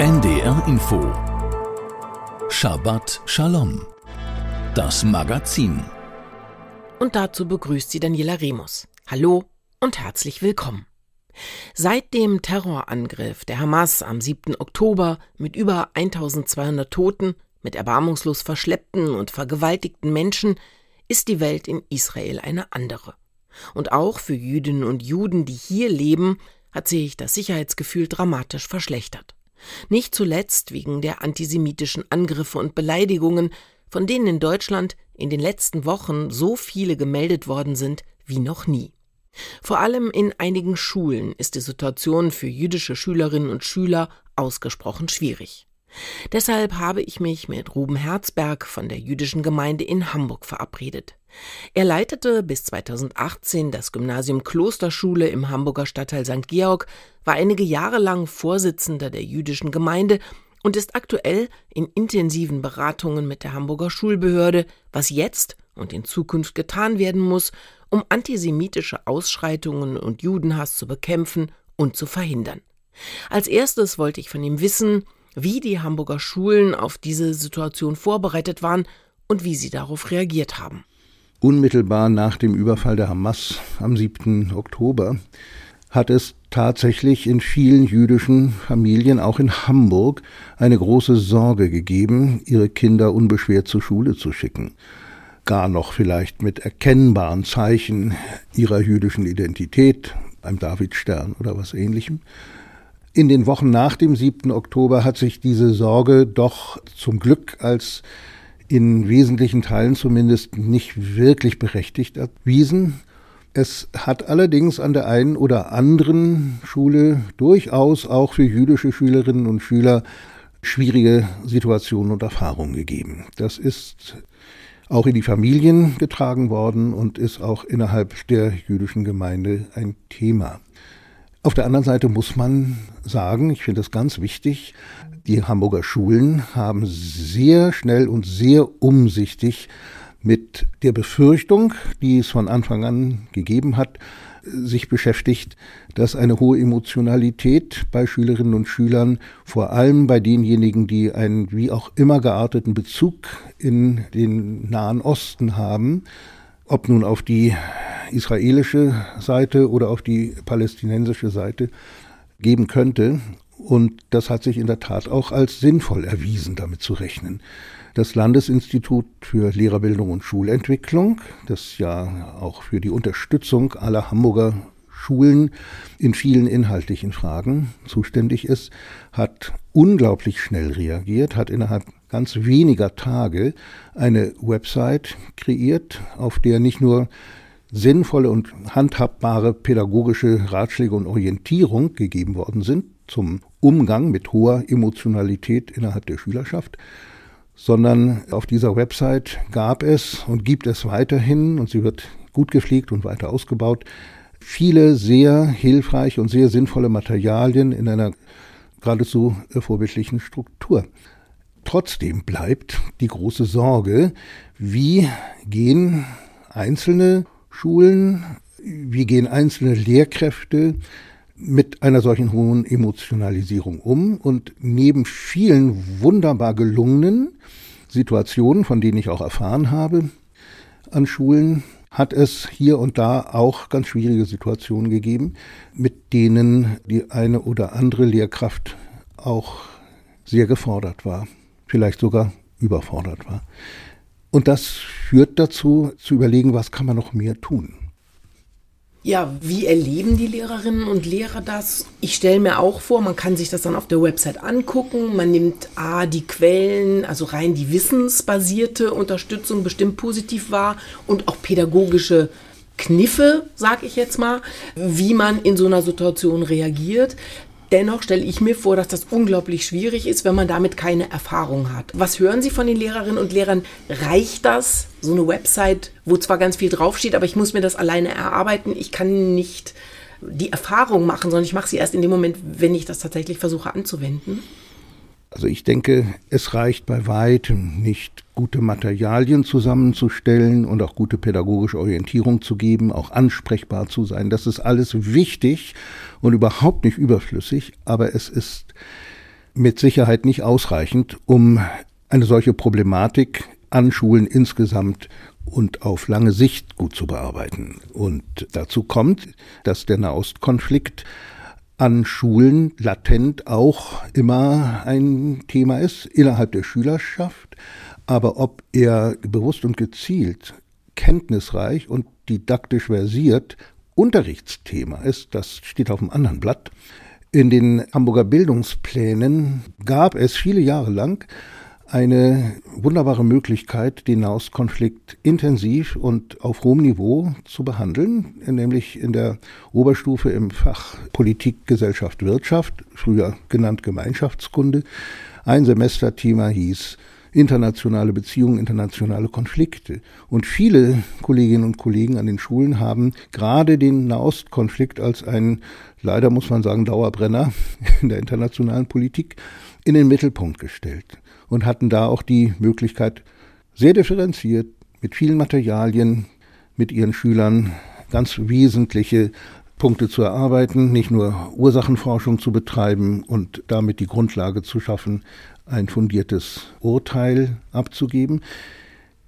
NDR Info Shabbat Shalom Das Magazin Und dazu begrüßt sie Daniela Remus. Hallo und herzlich willkommen. Seit dem Terrorangriff der Hamas am 7. Oktober mit über 1200 Toten, mit erbarmungslos verschleppten und vergewaltigten Menschen ist die Welt in Israel eine andere. Und auch für Jüdinnen und Juden, die hier leben, hat sich das Sicherheitsgefühl dramatisch verschlechtert. Nicht zuletzt wegen der antisemitischen Angriffe und Beleidigungen, von denen in Deutschland in den letzten Wochen so viele gemeldet worden sind wie noch nie. Vor allem in einigen Schulen ist die Situation für jüdische Schülerinnen und Schüler ausgesprochen schwierig. Deshalb habe ich mich mit Ruben Herzberg von der jüdischen Gemeinde in Hamburg verabredet. Er leitete bis 2018 das Gymnasium Klosterschule im Hamburger Stadtteil St. Georg, war einige Jahre lang Vorsitzender der jüdischen Gemeinde und ist aktuell in intensiven Beratungen mit der Hamburger Schulbehörde, was jetzt und in Zukunft getan werden muss, um antisemitische Ausschreitungen und Judenhass zu bekämpfen und zu verhindern. Als erstes wollte ich von ihm wissen, wie die Hamburger Schulen auf diese Situation vorbereitet waren und wie sie darauf reagiert haben. Unmittelbar nach dem Überfall der Hamas am 7. Oktober hat es tatsächlich in vielen jüdischen Familien, auch in Hamburg, eine große Sorge gegeben, ihre Kinder unbeschwert zur Schule zu schicken. Gar noch vielleicht mit erkennbaren Zeichen ihrer jüdischen Identität, beim Davidstern oder was ähnlichem. In den Wochen nach dem 7. Oktober hat sich diese Sorge doch zum Glück als in wesentlichen Teilen zumindest nicht wirklich berechtigt erwiesen. Es hat allerdings an der einen oder anderen Schule durchaus auch für jüdische Schülerinnen und Schüler schwierige Situationen und Erfahrungen gegeben. Das ist auch in die Familien getragen worden und ist auch innerhalb der jüdischen Gemeinde ein Thema. Auf der anderen Seite muss man sagen, ich finde das ganz wichtig, die Hamburger Schulen haben sehr schnell und sehr umsichtig mit der Befürchtung, die es von Anfang an gegeben hat, sich beschäftigt, dass eine hohe Emotionalität bei Schülerinnen und Schülern, vor allem bei denjenigen, die einen wie auch immer gearteten Bezug in den Nahen Osten haben, ob nun auf die israelische Seite oder auf die palästinensische Seite geben könnte. Und das hat sich in der Tat auch als sinnvoll erwiesen, damit zu rechnen. Das Landesinstitut für Lehrerbildung und Schulentwicklung, das ja auch für die Unterstützung aller Hamburger Schulen in vielen inhaltlichen Fragen zuständig ist, hat unglaublich schnell reagiert, hat innerhalb ganz weniger Tage eine Website kreiert, auf der nicht nur sinnvolle und handhabbare pädagogische Ratschläge und Orientierung gegeben worden sind zum Umgang mit hoher Emotionalität innerhalb der Schülerschaft, sondern auf dieser Website gab es und gibt es weiterhin, und sie wird gut gepflegt und weiter ausgebaut, viele sehr hilfreiche und sehr sinnvolle Materialien in einer geradezu vorbildlichen Struktur. Trotzdem bleibt die große Sorge, wie gehen einzelne Schulen, wie gehen einzelne Lehrkräfte mit einer solchen hohen Emotionalisierung um und neben vielen wunderbar gelungenen Situationen, von denen ich auch erfahren habe an Schulen, hat es hier und da auch ganz schwierige Situationen gegeben, mit denen die eine oder andere Lehrkraft auch sehr gefordert war, vielleicht sogar überfordert war. Und das führt dazu, zu überlegen, was kann man noch mehr tun. Ja, wie erleben die Lehrerinnen und Lehrer das? Ich stelle mir auch vor, man kann sich das dann auf der Website angucken. Man nimmt A, die Quellen, also rein die wissensbasierte Unterstützung bestimmt positiv wahr und auch pädagogische Kniffe, sag ich jetzt mal, wie man in so einer Situation reagiert. Dennoch stelle ich mir vor, dass das unglaublich schwierig ist, wenn man damit keine Erfahrung hat. Was hören Sie von den Lehrerinnen und Lehrern? Reicht das? So eine Website, wo zwar ganz viel draufsteht, aber ich muss mir das alleine erarbeiten. Ich kann nicht die Erfahrung machen, sondern ich mache sie erst in dem Moment, wenn ich das tatsächlich versuche anzuwenden. Also ich denke, es reicht bei weitem nicht, gute Materialien zusammenzustellen und auch gute pädagogische Orientierung zu geben, auch ansprechbar zu sein. Das ist alles wichtig und überhaupt nicht überflüssig, aber es ist mit Sicherheit nicht ausreichend, um eine solche Problematik an Schulen insgesamt und auf lange Sicht gut zu bearbeiten. Und dazu kommt, dass der Nahostkonflikt an Schulen latent auch immer ein Thema ist, innerhalb der Schülerschaft. Aber ob er bewusst und gezielt, kenntnisreich und didaktisch versiert Unterrichtsthema ist, das steht auf einem anderen Blatt. In den Hamburger Bildungsplänen gab es viele Jahre lang eine wunderbare Möglichkeit, den Nahostkonflikt intensiv und auf hohem Niveau zu behandeln, nämlich in der Oberstufe im Fach Politik, Gesellschaft, Wirtschaft, früher genannt Gemeinschaftskunde. Ein Semesterthema hieß internationale Beziehungen, internationale Konflikte. Und viele Kolleginnen und Kollegen an den Schulen haben gerade den Nahostkonflikt als einen, leider muss man sagen, Dauerbrenner in der internationalen Politik in den Mittelpunkt gestellt und hatten da auch die Möglichkeit, sehr differenziert, mit vielen Materialien, mit ihren Schülern ganz wesentliche Punkte zu erarbeiten, nicht nur Ursachenforschung zu betreiben und damit die Grundlage zu schaffen, ein fundiertes Urteil abzugeben.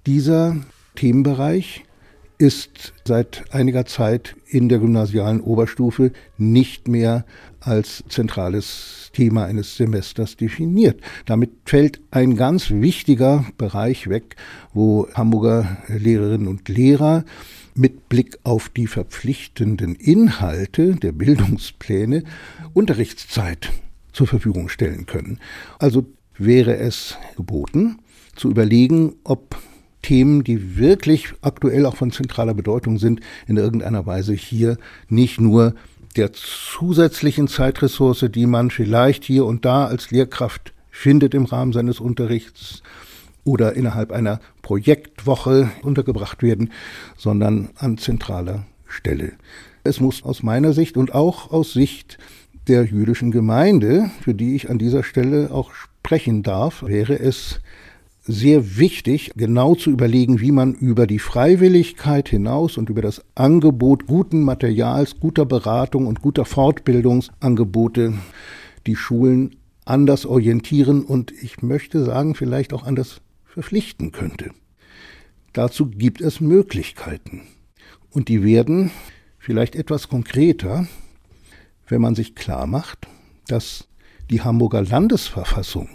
Dieser Themenbereich ist seit einiger Zeit in der gymnasialen Oberstufe nicht mehr als zentrales Thema eines Semesters definiert. Damit fällt ein ganz wichtiger Bereich weg, wo Hamburger Lehrerinnen und Lehrer mit Blick auf die verpflichtenden Inhalte der Bildungspläne Unterrichtszeit zur Verfügung stellen können. Also wäre es geboten, zu überlegen, ob Themen, die wirklich aktuell auch von zentraler Bedeutung sind, in irgendeiner Weise hier nicht nur der zusätzlichen Zeitressource, die man vielleicht hier und da als Lehrkraft findet im Rahmen seines Unterrichts oder innerhalb einer Projektwoche untergebracht werden, sondern an zentraler Stelle. Es muss aus meiner Sicht und auch aus Sicht der jüdischen Gemeinde, für die ich an dieser Stelle auch sprechen darf, wäre es sehr wichtig, genau zu überlegen, wie man über die Freiwilligkeit hinaus und über das Angebot guten Materials, guter Beratung und guter Fortbildungsangebote die Schulen anders orientieren und ich möchte sagen, vielleicht auch anders verpflichten könnte. Dazu gibt es Möglichkeiten. Und die werden vielleicht etwas konkreter, wenn man sich klar macht, dass die Hamburger Landesverfassung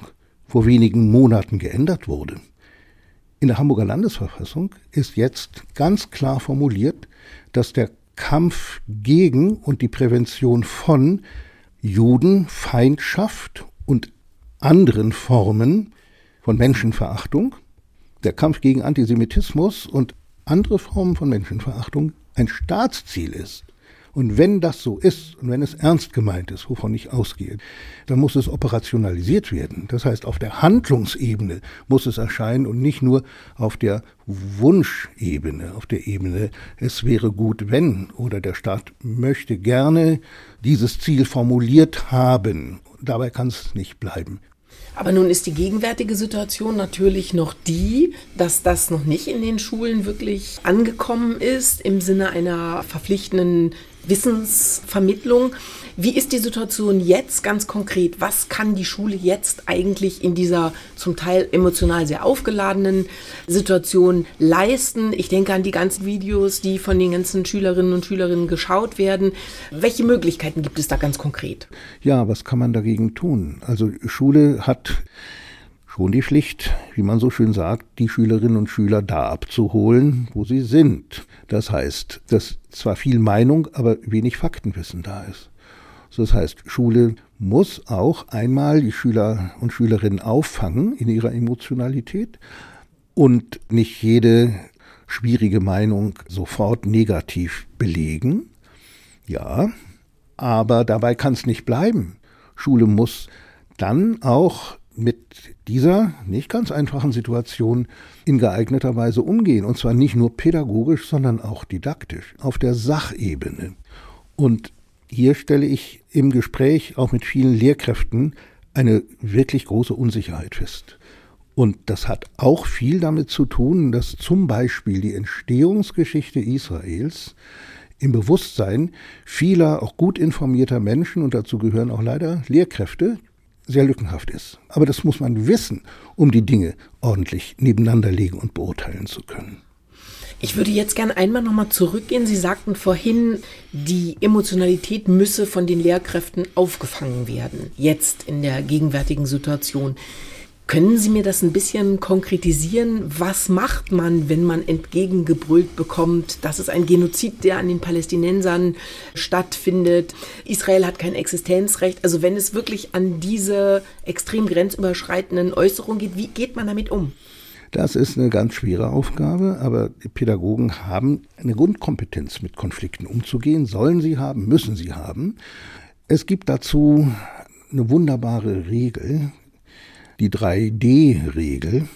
vor wenigen Monaten geändert wurde. In der Hamburger Landesverfassung ist jetzt ganz klar formuliert, dass der Kampf gegen und die Prävention von Judenfeindschaft und anderen Formen von Menschenverachtung, der Kampf gegen Antisemitismus und andere Formen von Menschenverachtung ein Staatsziel ist. Und wenn das so ist und wenn es ernst gemeint ist, wovon ich ausgehe, dann muss es operationalisiert werden. Das heißt, auf der Handlungsebene muss es erscheinen und nicht nur auf der Wunschebene, auf der Ebene, es wäre gut, wenn oder der Staat möchte gerne dieses Ziel formuliert haben. Dabei kann es nicht bleiben. Aber nun ist die gegenwärtige Situation natürlich noch die, dass das noch nicht in den Schulen wirklich angekommen ist im Sinne einer verpflichtenden Wissensvermittlung. Wie ist die Situation jetzt ganz konkret? Was kann die Schule jetzt eigentlich in dieser zum Teil emotional sehr aufgeladenen Situation leisten? Ich denke an die ganzen Videos, die von den ganzen Schülerinnen und Schülerinnen geschaut werden. Welche Möglichkeiten gibt es da ganz konkret? Ja, was kann man dagegen tun? Also Schule hat schon die Pflicht, wie man so schön sagt, die Schülerinnen und Schüler da abzuholen, wo sie sind. Das heißt, dass zwar viel Meinung, aber wenig Faktenwissen da ist. Das heißt, Schule muss auch einmal die Schüler und Schülerinnen auffangen in ihrer Emotionalität und nicht jede schwierige Meinung sofort negativ belegen. Ja, aber dabei kann es nicht bleiben. Schule muss dann auch mit dieser nicht ganz einfachen Situation in geeigneter Weise umgehen. Und zwar nicht nur pädagogisch, sondern auch didaktisch, auf der Sachebene. Und hier stelle ich im Gespräch auch mit vielen Lehrkräften eine wirklich große Unsicherheit fest. Und das hat auch viel damit zu tun, dass zum Beispiel die Entstehungsgeschichte Israels im Bewusstsein vieler auch gut informierter Menschen, und dazu gehören auch leider Lehrkräfte, sehr lückenhaft ist. Aber das muss man wissen, um die Dinge ordentlich nebeneinander legen und beurteilen zu können. Ich würde jetzt gerne einmal nochmal zurückgehen. Sie sagten vorhin, die Emotionalität müsse von den Lehrkräften aufgefangen werden, jetzt in der gegenwärtigen Situation. Können Sie mir das ein bisschen konkretisieren? Was macht man, wenn man entgegengebrüllt bekommt, dass es ein Genozid, der an den Palästinensern stattfindet? Israel hat kein Existenzrecht. Also wenn es wirklich an diese extrem grenzüberschreitenden Äußerungen geht, wie geht man damit um? Das ist eine ganz schwere Aufgabe, aber die Pädagogen haben eine Grundkompetenz, mit Konflikten umzugehen. Sollen sie haben, müssen sie haben. Es gibt dazu eine wunderbare Regel, die 3D-Regel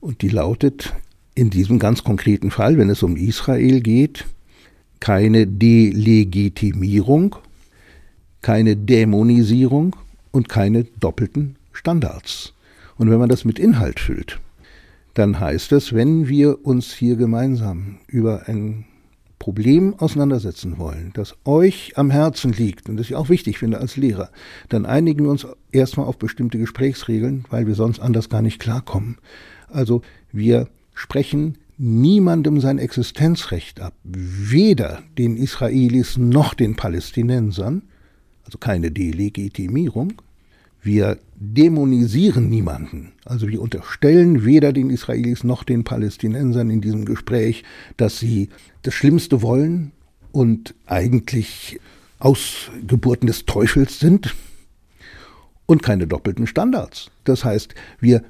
und die lautet in diesem ganz konkreten Fall, wenn es um Israel geht, keine Delegitimierung, keine Dämonisierung und keine doppelten Standards. Und wenn man das mit Inhalt füllt, dann heißt es, wenn wir uns hier gemeinsam über ein Problem auseinandersetzen wollen, das euch am Herzen liegt und das ich auch wichtig finde als Lehrer, dann einigen wir uns erstmal auf bestimmte Gesprächsregeln, weil wir sonst anders gar nicht klarkommen. Also wir sprechen niemandem sein Existenzrecht ab, weder den Israelis noch den Palästinensern, also keine Delegitimierung, wir dämonisieren niemanden. Also wir unterstellen weder den Israelis noch den Palästinensern in diesem Gespräch, dass sie das Schlimmste wollen und eigentlich Ausgeburten des Teufels sind und keine doppelten Standards. Das heißt, wir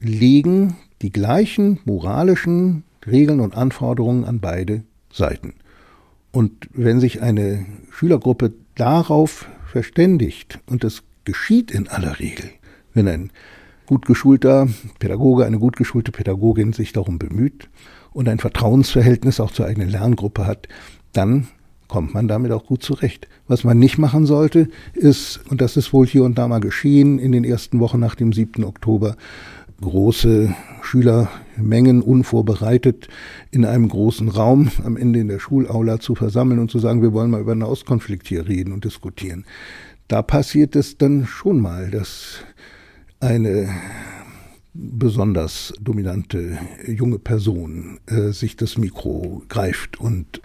legen die gleichen moralischen Regeln und Anforderungen an beide Seiten. Und wenn sich eine Schülergruppe darauf verständigt und das geschieht in aller Regel, wenn ein gut geschulter Pädagoge, eine gut geschulte Pädagogin sich darum bemüht und ein Vertrauensverhältnis auch zur eigenen Lerngruppe hat, dann kommt man damit auch gut zurecht. Was man nicht machen sollte, ist, und das ist wohl hier und da mal geschehen, in den ersten Wochen nach dem 7. Oktober, große Schülermengen unvorbereitet in einem großen Raum am Ende in der Schulaula zu versammeln und zu sagen, wir wollen mal über einen Auskonflikt hier reden und diskutieren da passiert es dann schon mal, dass eine besonders dominante junge Person äh, sich das Mikro greift und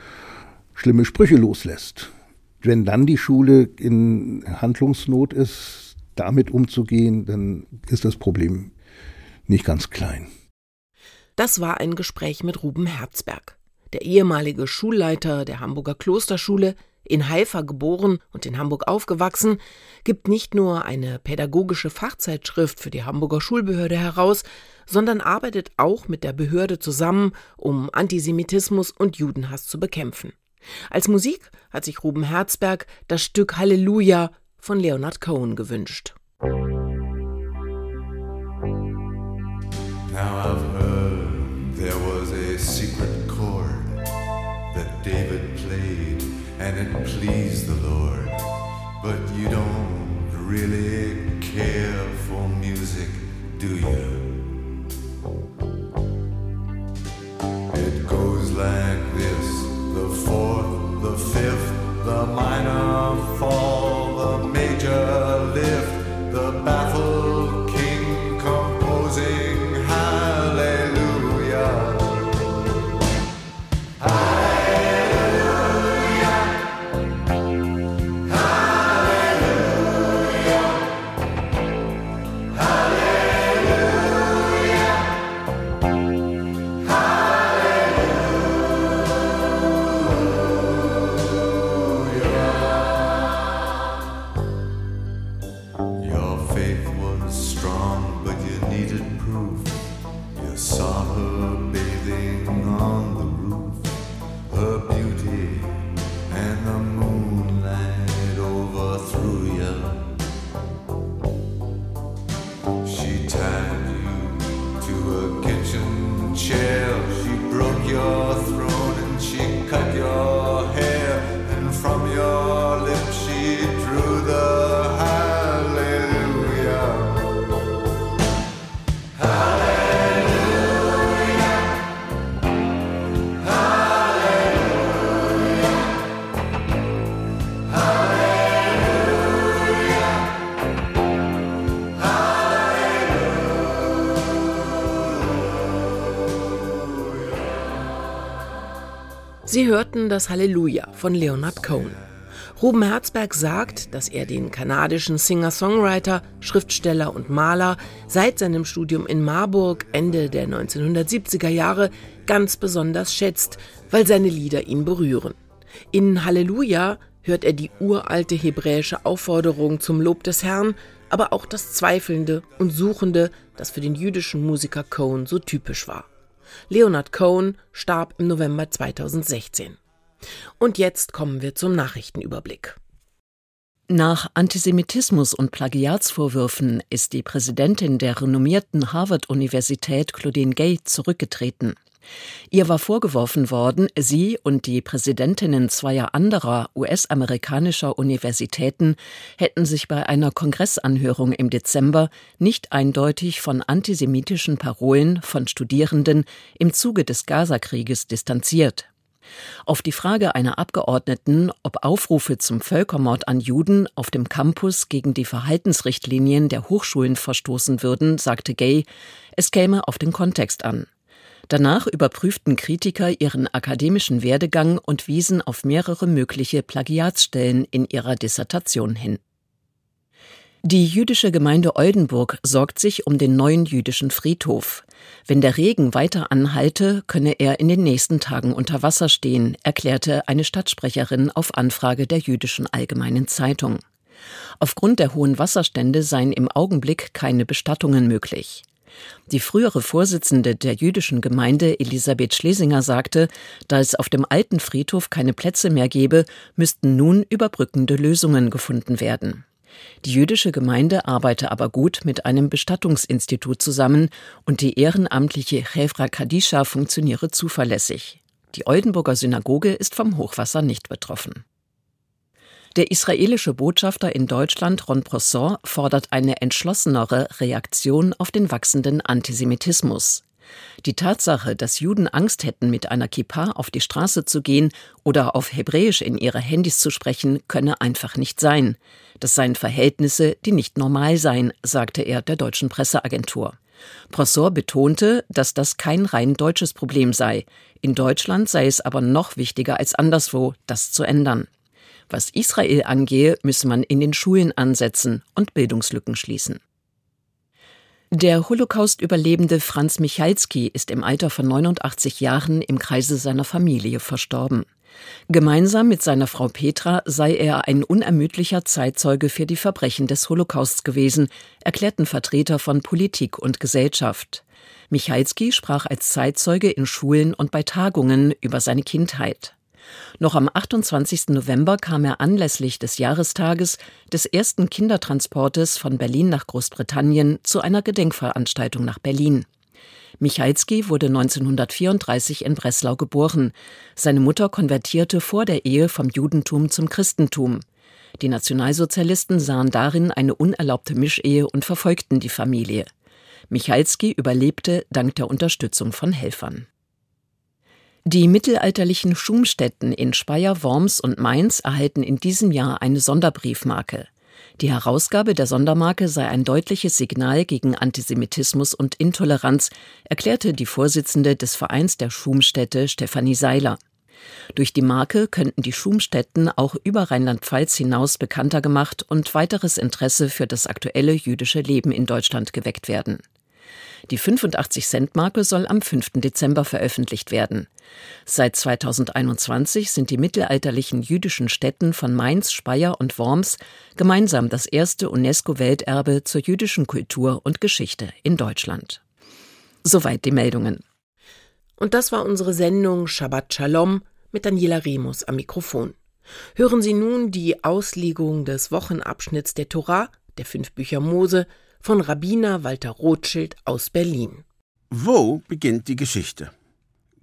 schlimme Sprüche loslässt. Wenn dann die Schule in Handlungsnot ist, damit umzugehen, dann ist das Problem nicht ganz klein. Das war ein Gespräch mit Ruben Herzberg. Der ehemalige Schulleiter der Hamburger Klosterschule in Haifa geboren und in Hamburg aufgewachsen, gibt nicht nur eine pädagogische Fachzeitschrift für die Hamburger Schulbehörde heraus, sondern arbeitet auch mit der Behörde zusammen, um Antisemitismus und Judenhass zu bekämpfen. Als Musik hat sich Ruben Herzberg das Stück Halleluja von Leonard Cohen gewünscht. Now I've heard there was a secret chord that David played and it pleased the Lord. But you don't really care for music, do you? strong, but you needed proof. You saw her Sie hörten das Halleluja von Leonard Cohen. Ruben Herzberg sagt, dass er den kanadischen Singer-Songwriter, Schriftsteller und Maler seit seinem Studium in Marburg Ende der 1970er Jahre ganz besonders schätzt, weil seine Lieder ihn berühren. In Halleluja hört er die uralte hebräische Aufforderung zum Lob des Herrn, aber auch das Zweifelnde und Suchende, das für den jüdischen Musiker Cohen so typisch war. Leonard Cohen starb im November 2016. Und jetzt kommen wir zum Nachrichtenüberblick. Nach Antisemitismus und Plagiatsvorwürfen ist die Präsidentin der renommierten Harvard-Universität Claudine Gay zurückgetreten. Ihr war vorgeworfen worden, sie und die Präsidentinnen zweier anderer US-amerikanischer Universitäten hätten sich bei einer Kongressanhörung im Dezember nicht eindeutig von antisemitischen Parolen von Studierenden im Zuge des Gazakrieges distanziert. Auf die Frage einer Abgeordneten, ob Aufrufe zum Völkermord an Juden auf dem Campus gegen die Verhaltensrichtlinien der Hochschulen verstoßen würden, sagte Gay, es käme auf den Kontext an. Danach überprüften Kritiker ihren akademischen Werdegang und wiesen auf mehrere mögliche Plagiatsstellen in ihrer Dissertation hin. Die jüdische Gemeinde Oldenburg sorgt sich um den neuen jüdischen Friedhof. Wenn der Regen weiter anhalte, könne er in den nächsten Tagen unter Wasser stehen, erklärte eine Stadtsprecherin auf Anfrage der jüdischen Allgemeinen Zeitung. Aufgrund der hohen Wasserstände seien im Augenblick keine Bestattungen möglich. Die frühere Vorsitzende der jüdischen Gemeinde Elisabeth Schlesinger sagte, da es auf dem alten Friedhof keine Plätze mehr gebe, müssten nun überbrückende Lösungen gefunden werden. Die jüdische Gemeinde arbeite aber gut mit einem Bestattungsinstitut zusammen und die ehrenamtliche Chevra Kadisha funktioniere zuverlässig. Die Oldenburger Synagoge ist vom Hochwasser nicht betroffen. Der israelische Botschafter in Deutschland, Ron Prosson, fordert eine entschlossenere Reaktion auf den wachsenden Antisemitismus. Die Tatsache, dass Juden Angst hätten, mit einer Kippa auf die Straße zu gehen oder auf Hebräisch in ihre Handys zu sprechen, könne einfach nicht sein. Das seien Verhältnisse, die nicht normal seien, sagte er der deutschen Presseagentur. Brossor betonte, dass das kein rein deutsches Problem sei. In Deutschland sei es aber noch wichtiger als anderswo, das zu ändern. Was Israel angehe, müsse man in den Schulen ansetzen und Bildungslücken schließen. Der Holocaust-Überlebende Franz Michalski ist im Alter von 89 Jahren im Kreise seiner Familie verstorben. Gemeinsam mit seiner Frau Petra sei er ein unermüdlicher Zeitzeuge für die Verbrechen des Holocausts gewesen, erklärten Vertreter von Politik und Gesellschaft. Michalski sprach als Zeitzeuge in Schulen und bei Tagungen über seine Kindheit. Noch am 28. November kam er anlässlich des Jahrestages des ersten Kindertransportes von Berlin nach Großbritannien zu einer Gedenkveranstaltung nach Berlin. Michalski wurde 1934 in Breslau geboren. Seine Mutter konvertierte vor der Ehe vom Judentum zum Christentum. Die Nationalsozialisten sahen darin eine unerlaubte Mischehe und verfolgten die Familie. Michalski überlebte dank der Unterstützung von Helfern. Die mittelalterlichen Schumstätten in Speyer, Worms und Mainz erhalten in diesem Jahr eine Sonderbriefmarke. Die Herausgabe der Sondermarke sei ein deutliches Signal gegen Antisemitismus und Intoleranz, erklärte die Vorsitzende des Vereins der Schumstätte Stefanie Seiler. Durch die Marke könnten die Schumstätten auch über Rheinland-Pfalz hinaus bekannter gemacht und weiteres Interesse für das aktuelle jüdische Leben in Deutschland geweckt werden. Die 85-Cent-Marke soll am 5. Dezember veröffentlicht werden. Seit 2021 sind die mittelalterlichen jüdischen Städten von Mainz, Speyer und Worms gemeinsam das erste UNESCO-Welterbe zur jüdischen Kultur und Geschichte in Deutschland. Soweit die Meldungen. Und das war unsere Sendung Shabbat Shalom mit Daniela Remus am Mikrofon. Hören Sie nun die Auslegung des Wochenabschnitts der Torah, der fünf Bücher Mose, von Rabbiner Walter Rothschild aus Berlin. Wo beginnt die Geschichte?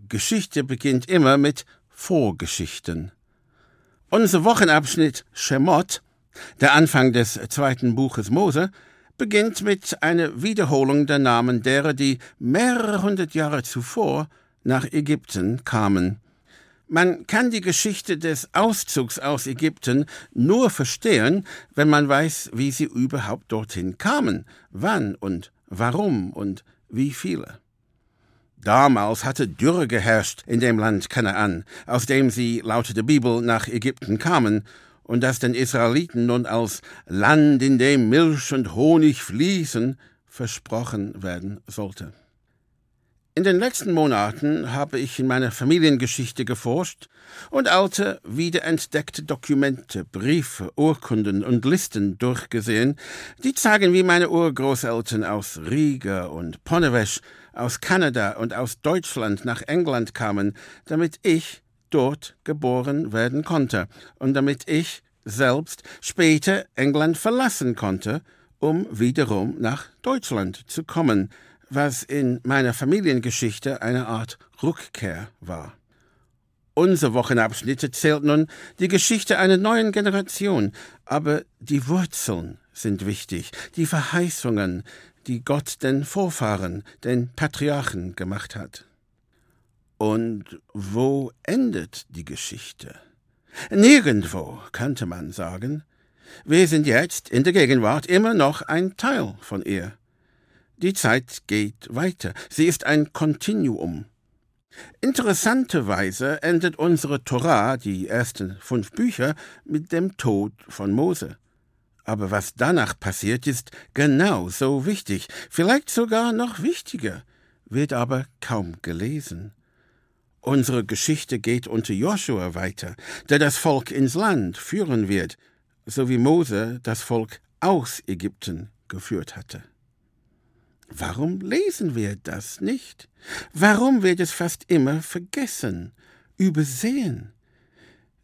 Geschichte beginnt immer mit Vorgeschichten. Unser Wochenabschnitt Shemot, der Anfang des zweiten Buches Mose, beginnt mit einer Wiederholung der Namen derer, die mehrere hundert Jahre zuvor nach Ägypten kamen. Man kann die Geschichte des Auszugs aus Ägypten nur verstehen, wenn man weiß, wie sie überhaupt dorthin kamen, wann und warum und wie viele. Damals hatte Dürre geherrscht in dem Land Kanaan, aus dem sie laut der Bibel nach Ägypten kamen, und das den Israeliten nun als Land, in dem Milch und Honig fließen, versprochen werden sollte. In den letzten Monaten habe ich in meiner Familiengeschichte geforscht und alte, wiederentdeckte Dokumente, Briefe, Urkunden und Listen durchgesehen, die zeigen, wie meine Urgroßeltern aus Riga und Ponnewesch, aus Kanada und aus Deutschland nach England kamen, damit ich dort geboren werden konnte und damit ich selbst später England verlassen konnte, um wiederum nach Deutschland zu kommen, was in meiner Familiengeschichte eine Art Rückkehr war. Unser Wochenabschnitt erzählt nun die Geschichte einer neuen Generation, aber die Wurzeln sind wichtig, die Verheißungen, die Gott den Vorfahren, den Patriarchen gemacht hat. Und wo endet die Geschichte? Nirgendwo, könnte man sagen. Wir sind jetzt in der Gegenwart immer noch ein Teil von ihr. Die Zeit geht weiter. Sie ist ein Kontinuum. Interessanterweise endet unsere Torah, die ersten fünf Bücher, mit dem Tod von Mose. Aber was danach passiert, ist genau so wichtig, vielleicht sogar noch wichtiger, wird aber kaum gelesen. Unsere Geschichte geht unter Joshua weiter, der das Volk ins Land führen wird, so wie Mose das Volk aus Ägypten geführt hatte. Warum lesen wir das nicht? Warum wird es fast immer vergessen, übersehen?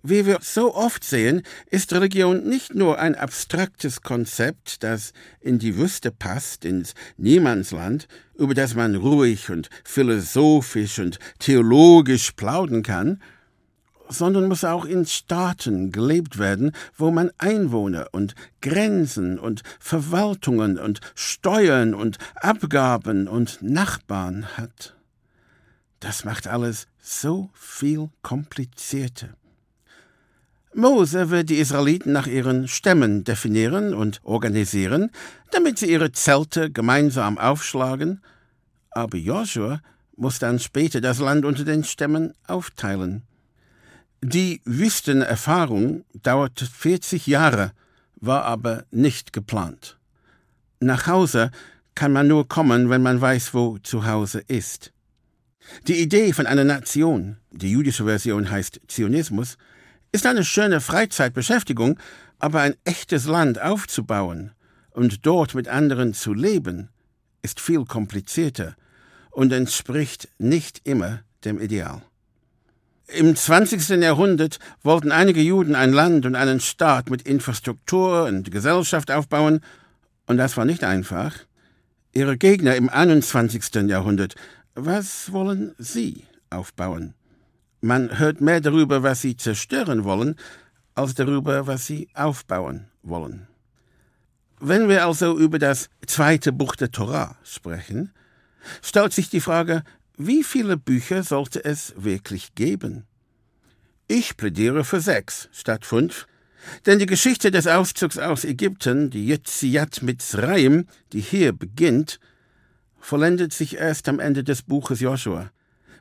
Wie wir so oft sehen, ist Religion nicht nur ein abstraktes Konzept, das in die Wüste passt, ins Niemandsland, über das man ruhig und philosophisch und theologisch plaudern kann, sondern muss auch in Staaten gelebt werden, wo man Einwohner und Grenzen und Verwaltungen und Steuern und Abgaben und Nachbarn hat. Das macht alles so viel komplizierter. Mose wird die Israeliten nach ihren Stämmen definieren und organisieren, damit sie ihre Zelte gemeinsam aufschlagen, aber Joshua muss dann später das Land unter den Stämmen aufteilen. Die Wüstenerfahrung dauerte 40 Jahre, war aber nicht geplant. Nach Hause kann man nur kommen, wenn man weiß, wo zu Hause ist. Die Idee von einer Nation, die jüdische Version heißt Zionismus, ist eine schöne Freizeitbeschäftigung, aber ein echtes Land aufzubauen und dort mit anderen zu leben, ist viel komplizierter und entspricht nicht immer dem Ideal. Im 20. Jahrhundert wollten einige Juden ein Land und einen Staat mit Infrastruktur und Gesellschaft aufbauen, und das war nicht einfach. Ihre Gegner im 21. Jahrhundert, was wollen sie aufbauen? Man hört mehr darüber, was sie zerstören wollen, als darüber, was sie aufbauen wollen. Wenn wir also über das zweite Buch der Torah sprechen, stellt sich die Frage, wie viele Bücher sollte es wirklich geben? Ich plädiere für sechs statt fünf, denn die Geschichte des Auszugs aus Ägypten, die Yetziat Mitzrayim, die hier beginnt, vollendet sich erst am Ende des Buches Joshua,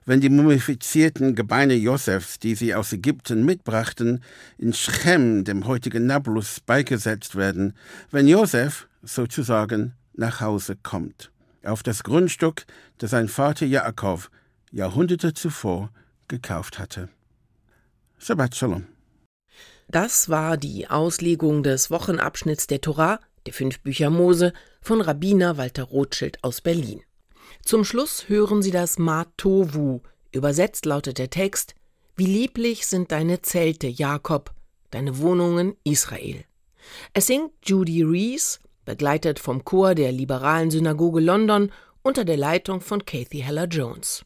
wenn die mumifizierten Gebeine Josefs, die sie aus Ägypten mitbrachten, in Schem, dem heutigen Nablus, beigesetzt werden, wenn Josef sozusagen nach Hause kommt auf das Grundstück, das sein Vater Jakob Jahrhunderte zuvor gekauft hatte. Shabbat Shalom. Das war die Auslegung des Wochenabschnitts der Torah, der fünf Bücher Mose, von Rabbiner Walter Rothschild aus Berlin. Zum Schluss hören Sie das Matovu. Übersetzt lautet der Text: Wie lieblich sind deine Zelte, Jakob, deine Wohnungen, Israel. Es singt Judy Rees, begleitet vom Chor der liberalen Synagoge London unter der Leitung von Kathy Heller Jones.